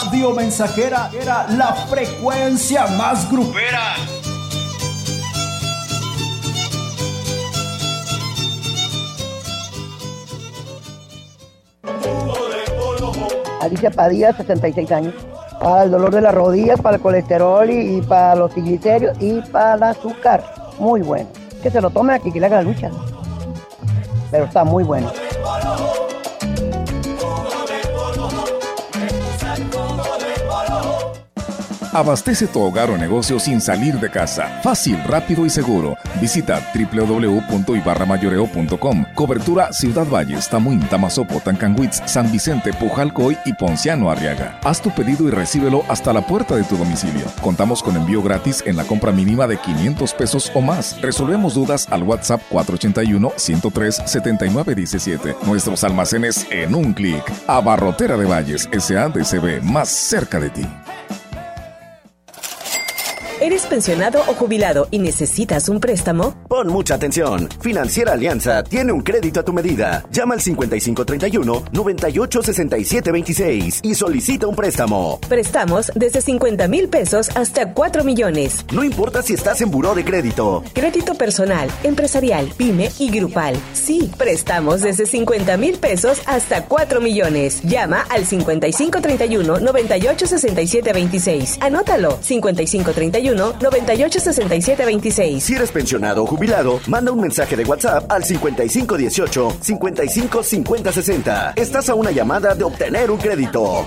Radio Mensajera era la frecuencia más grupera. Alicia Padilla, 66 años. Para el dolor de las rodillas, para el colesterol y, para los triglicéridos y para el azúcar. Muy bueno. Que se lo tome aquí, que le haga lucha. Pero está muy bueno. Abastece tu hogar o negocio sin salir de casa. Fácil, rápido y seguro. Visita www.ibarramayoreo.com. Cobertura Ciudad Valles, Tamuín, Tamazopo, Tancanguitz, San Vicente, Pujalcoy y Ponciano Arriaga. Haz tu pedido y recíbelo hasta la puerta de tu domicilio. Contamos con envío gratis en la compra mínima de 500 pesos o más. Resolvemos dudas al WhatsApp 481-103-7917. Nuestros almacenes en un clic. Abarrotera de Valles, SADCB, más cerca de ti. ¿Eres pensionado o jubilado y necesitas un préstamo? Pon mucha atención. Financiera Alianza tiene un crédito a tu medida. Llama al 5531-986726 y solicita un préstamo. Prestamos desde 50 mil pesos hasta 4 millones. No importa si estás en buró de crédito. Crédito personal, empresarial, pyme y grupal. Sí, prestamos desde 50 mil pesos hasta 4 millones. Llama al 5531-986726. Anótalo. 5531 986726. Si eres pensionado o jubilado, manda un mensaje de WhatsApp al 5518 555060. Estás a una llamada de obtener un crédito.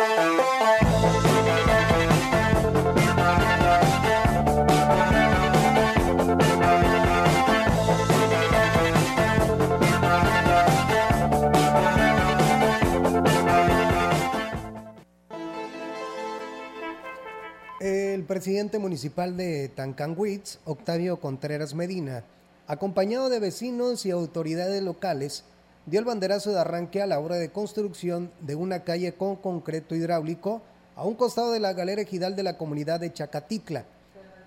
Presidente municipal de Tancanwitz, Octavio Contreras Medina, acompañado de vecinos y autoridades locales, dio el banderazo de arranque a la obra de construcción de una calle con concreto hidráulico a un costado de la galera ejidal de la comunidad de Chacaticla.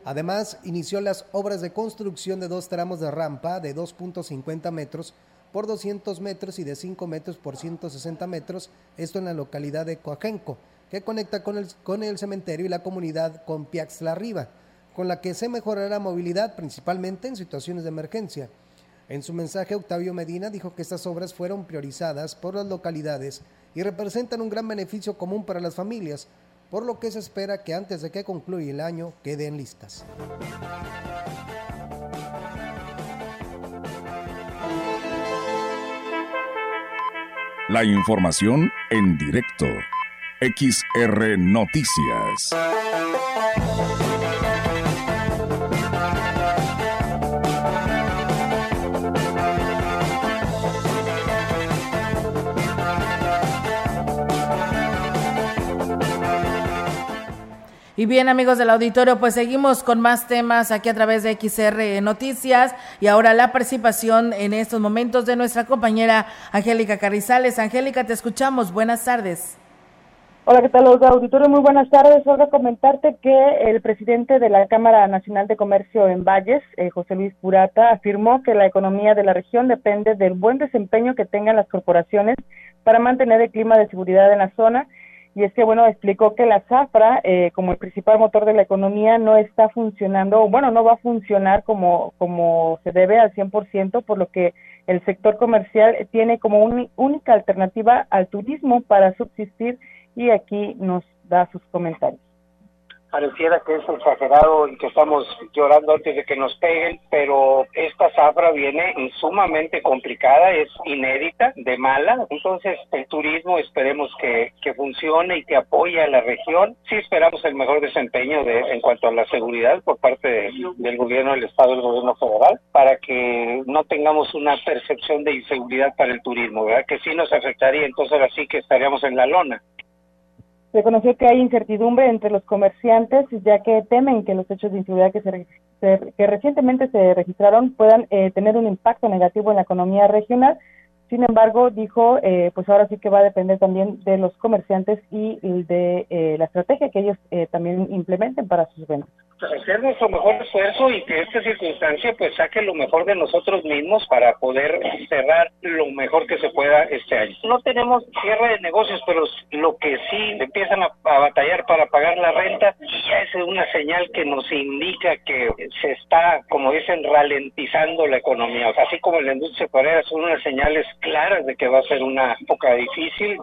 Además, inició las obras de construcción de dos tramos de rampa de 2.50 metros por 200 metros y de 5 metros por 160 metros, esto en la localidad de Coajenco, que conecta con el, con el cementerio y la comunidad con Piaxla Arriba, con la que se mejorará la movilidad principalmente en situaciones de emergencia. En su mensaje, Octavio Medina dijo que estas obras fueron priorizadas por las localidades y representan un gran beneficio común para las familias, por lo que se espera que antes de que concluya el año queden listas. La información en directo. XR Noticias. Y bien amigos del auditorio, pues seguimos con más temas aquí a través de XR Noticias y ahora la participación en estos momentos de nuestra compañera Angélica Carrizales. Angélica, te escuchamos. Buenas tardes. Hola, ¿qué tal, Olga? Auditorio, muy buenas tardes. Olga, comentarte que el presidente de la Cámara Nacional de Comercio en Valles, eh, José Luis Purata, afirmó que la economía de la región depende del buen desempeño que tengan las corporaciones para mantener el clima de seguridad en la zona y es que, bueno, explicó que la zafra, eh, como el principal motor de la economía, no está funcionando, bueno, no va a funcionar como, como se debe al 100%, por lo que el sector comercial tiene como única alternativa al turismo para subsistir y aquí nos da sus comentarios pareciera que es exagerado y que estamos llorando antes de que nos peguen, pero esta zafra viene sumamente complicada, es inédita, de mala. Entonces, el turismo esperemos que, que funcione y que apoye a la región. Sí esperamos el mejor desempeño de, en cuanto a la seguridad por parte del gobierno del Estado y del gobierno federal, para que no tengamos una percepción de inseguridad para el turismo, ¿verdad? Que sí nos afectaría, entonces así que estaríamos en la lona. Reconoció que hay incertidumbre entre los comerciantes, ya que temen que los hechos de inseguridad que, se, que recientemente se registraron puedan eh, tener un impacto negativo en la economía regional. Sin embargo, dijo, eh, pues ahora sí que va a depender también de los comerciantes y de eh, la estrategia que ellos también implementen para sus ventas hacer nuestro mejor esfuerzo y que esta circunstancia pues saque lo mejor de nosotros mismos para poder cerrar lo mejor que se pueda este año. No tenemos cierre de negocios, pero lo que sí empiezan a, batallar para pagar la renta ya es una señal que nos indica que se está, como dicen, ralentizando la economía. así como la industria parera son unas señales claras de que va a ser una época difícil.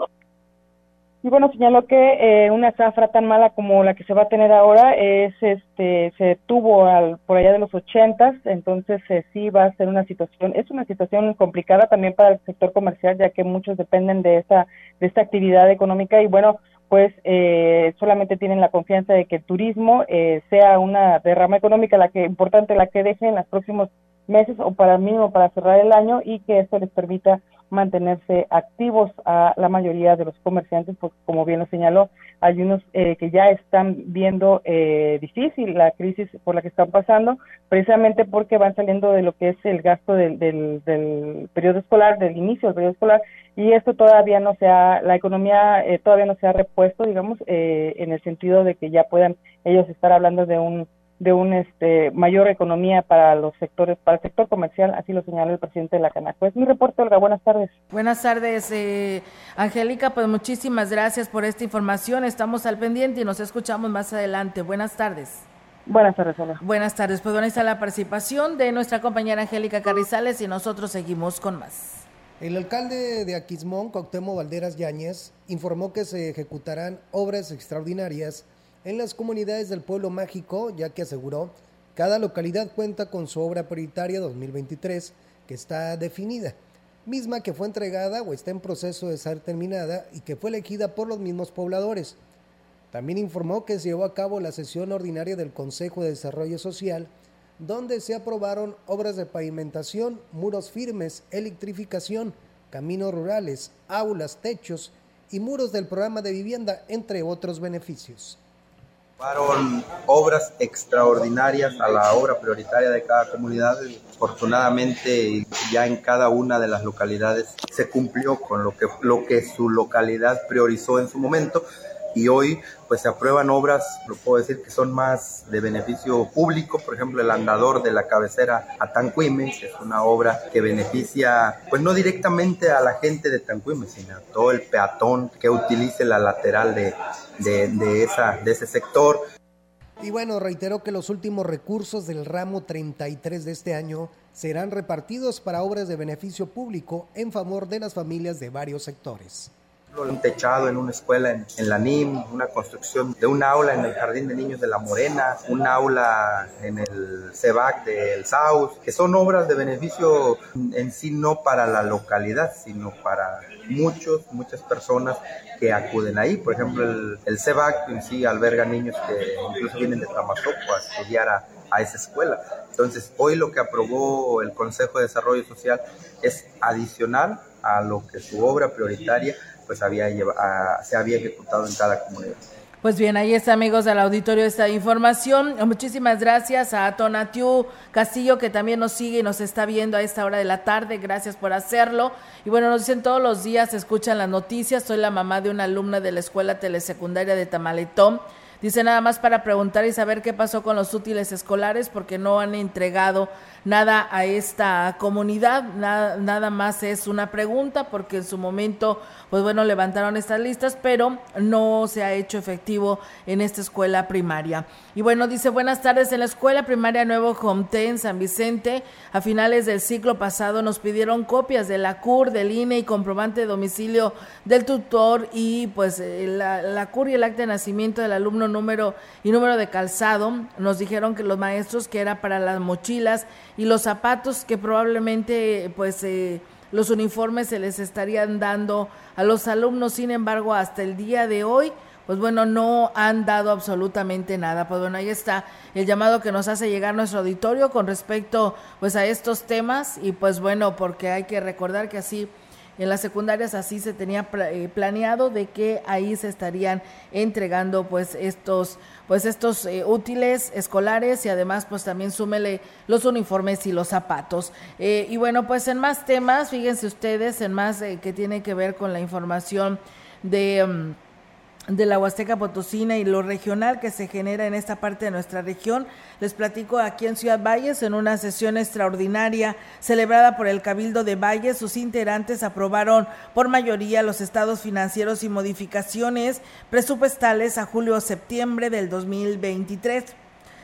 Y bueno, señaló que eh, una zafra tan mala como la que se va a tener ahora es, este, se tuvo al, por allá de los ochentas, entonces eh, sí va a ser una situación, es una situación complicada también para el sector comercial, ya que muchos dependen de esta, de esta actividad económica y bueno, pues eh, solamente tienen la confianza de que el turismo sea una derrama económica la que importante la que deje en los próximos meses o para mínimo para cerrar el año y que esto les permita mantenerse activos a la mayoría de los comerciantes, pues como bien lo señaló, hay unos eh, que ya están viendo eh, difícil la crisis por la que están pasando, precisamente porque van saliendo de lo que es el gasto del, del, periodo escolar, del inicio del periodo escolar, y esto todavía no se ha, la economía eh, todavía no se ha repuesto, digamos, en el sentido de que ya puedan ellos estar hablando de un de una este, mayor economía para los sectores, para el sector comercial, así lo señaló el presidente de la Canaco. Es mi reporte, Olga, buenas tardes. Buenas tardes, eh, Angélica, pues muchísimas gracias por esta información, estamos al pendiente y nos escuchamos más adelante. Buenas tardes. Buenas tardes, Olga. Buenas tardes, pues bueno, está la participación de nuestra compañera Angélica Carrizales y nosotros seguimos con más. El alcalde de Aquismón, Coctemo Valderas Yáñez, informó que se ejecutarán obras extraordinarias en las comunidades del pueblo mágico, ya que aseguró, cada localidad cuenta con su obra prioritaria 2023 que está definida, misma que fue entregada o está en proceso de ser terminada y que fue elegida por los mismos pobladores. También informó que se llevó a cabo la sesión ordinaria del Consejo de Desarrollo Social, donde se aprobaron obras de pavimentación, muros firmes, electrificación, caminos rurales, aulas, techos y muros del programa de vivienda, entre otros beneficios. Fueron obras extraordinarias a la obra prioritaria de cada comunidad. Afortunadamente ya en cada una de las localidades se cumplió con lo que, lo que su localidad priorizó en su momento y hoy pues se aprueban obras, lo puedo decir, que son más de beneficio público, por ejemplo el andador de la cabecera a Tanquime, es una obra que beneficia pues no directamente a la gente de Tanquime, sino a todo el peatón que utilice la lateral de, de, de, esa, de ese sector. Y bueno, reitero que los últimos recursos del ramo 33 de este año serán repartidos para obras de beneficio público en favor de las familias de varios sectores un techado en una escuela en, en, la NIM, una construcción de un aula en el Jardín de Niños de la Morena, un aula en el CEBAC del South, que son obras de beneficio en sí no para la localidad, sino para muchos, muchas personas que acuden ahí. Por ejemplo, el, el CEBAC en sí alberga niños que incluso vienen de Tamazopo a estudiar a, a esa escuela. Entonces, hoy lo que aprobó el Consejo de Desarrollo Social es adicional a lo que su obra prioritaria pues había se había ejecutado en cada comunidad. Pues bien, ahí está, amigos del auditorio, esta información. Muchísimas gracias a Tonatiu Castillo, que también nos sigue y nos está viendo a esta hora de la tarde. Gracias por hacerlo. Y bueno, nos dicen todos los días, escuchan las noticias. Soy la mamá de una alumna de la escuela telesecundaria de Tamaletón. Dice nada más para preguntar y saber qué pasó con los útiles escolares, porque no han entregado nada a esta comunidad. Nada, nada más es una pregunta, porque en su momento pues bueno, levantaron estas listas, pero no se ha hecho efectivo en esta escuela primaria. Y bueno, dice, buenas tardes, en la escuela primaria Nuevo Comté en San Vicente, a finales del ciclo pasado nos pidieron copias de la CUR, del INE y comprobante de domicilio del tutor y pues eh, la, la CUR y el acta de nacimiento del alumno número y número de calzado. Nos dijeron que los maestros que era para las mochilas y los zapatos que probablemente pues... Eh, los uniformes se les estarían dando a los alumnos, sin embargo, hasta el día de hoy, pues bueno, no han dado absolutamente nada. Pues bueno, ahí está el llamado que nos hace llegar nuestro auditorio con respecto pues a estos temas y pues bueno, porque hay que recordar que así en las secundarias así se tenía eh, planeado de que ahí se estarían entregando pues estos pues estos eh, útiles escolares y además pues también súmele los uniformes y los zapatos. Eh, y bueno, pues en más temas, fíjense ustedes, en más que tiene que ver con la información de... Mm, de la Huasteca Potosina y lo regional que se genera en esta parte de nuestra región. Les platico aquí en Ciudad Valles, en una sesión extraordinaria celebrada por el Cabildo de Valles, sus integrantes aprobaron por mayoría los estados financieros y modificaciones presupuestales a julio o septiembre del 2023.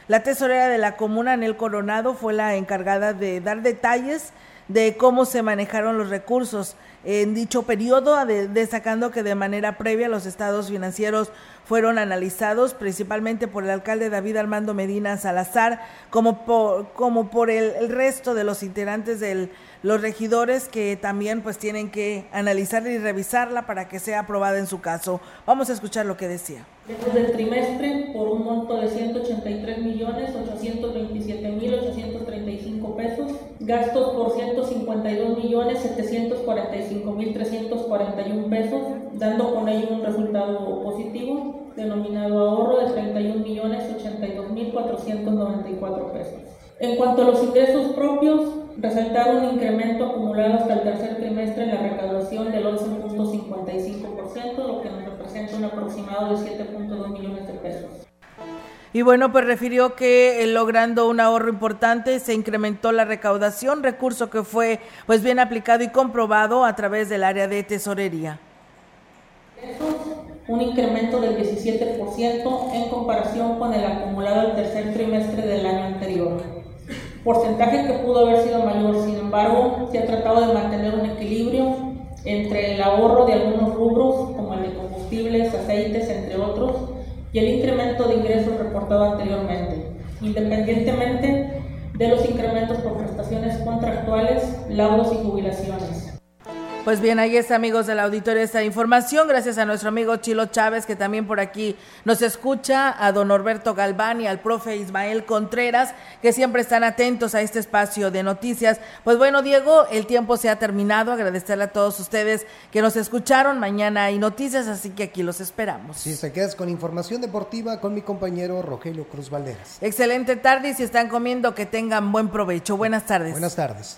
La tesorera de la comuna, Anel Coronado, fue la encargada de dar detalles de cómo se manejaron los recursos en dicho periodo, destacando que de manera previa los estados financieros fueron analizados principalmente por el alcalde David Armando Medina Salazar, como por, como por el, resto de los integrantes de los regidores que también pues tienen que analizarla y revisarla para que sea aprobada en su caso. Vamos a escuchar lo que decía. Desde el trimestre por un monto de 183 millones 827 mil 835 pesos, gastos por 152 millones 745 mil 341 pesos, dando con ello un resultado positivo denominado ahorro de 31 millones 82 mil 494 pesos. En cuanto a los ingresos propios, resaltar un incremento acumulado hasta el tercer trimestre en la recaudación del 11.55%, lo que nos representa un aproximado de 7.2 millones de pesos. Y bueno, pues refirió que eh, logrando un ahorro importante se incrementó la recaudación, recurso que fue pues bien aplicado y comprobado a través del área de tesorería. Un incremento del 17% en comparación con el acumulado del tercer trimestre del año anterior porcentaje que pudo haber sido mayor. Sin embargo, se ha tratado de mantener un equilibrio entre el ahorro de algunos rubros, como el de combustibles, aceites, entre otros, y el incremento de ingresos reportado anteriormente, independientemente de los incrementos por prestaciones contractuales, laudos y jubilaciones. Pues bien, ahí está, amigos del auditorio, esta información. Gracias a nuestro amigo Chilo Chávez, que también por aquí nos escucha, a don Norberto Galván y al profe Ismael Contreras, que siempre están atentos a este espacio de noticias. Pues bueno, Diego, el tiempo se ha terminado. Agradecerle a todos ustedes que nos escucharon. Mañana hay noticias, así que aquí los esperamos. Si se quedas con información deportiva con mi compañero Rogelio Cruz Valderas. Excelente tarde y si están comiendo, que tengan buen provecho. Buenas tardes. Buenas tardes.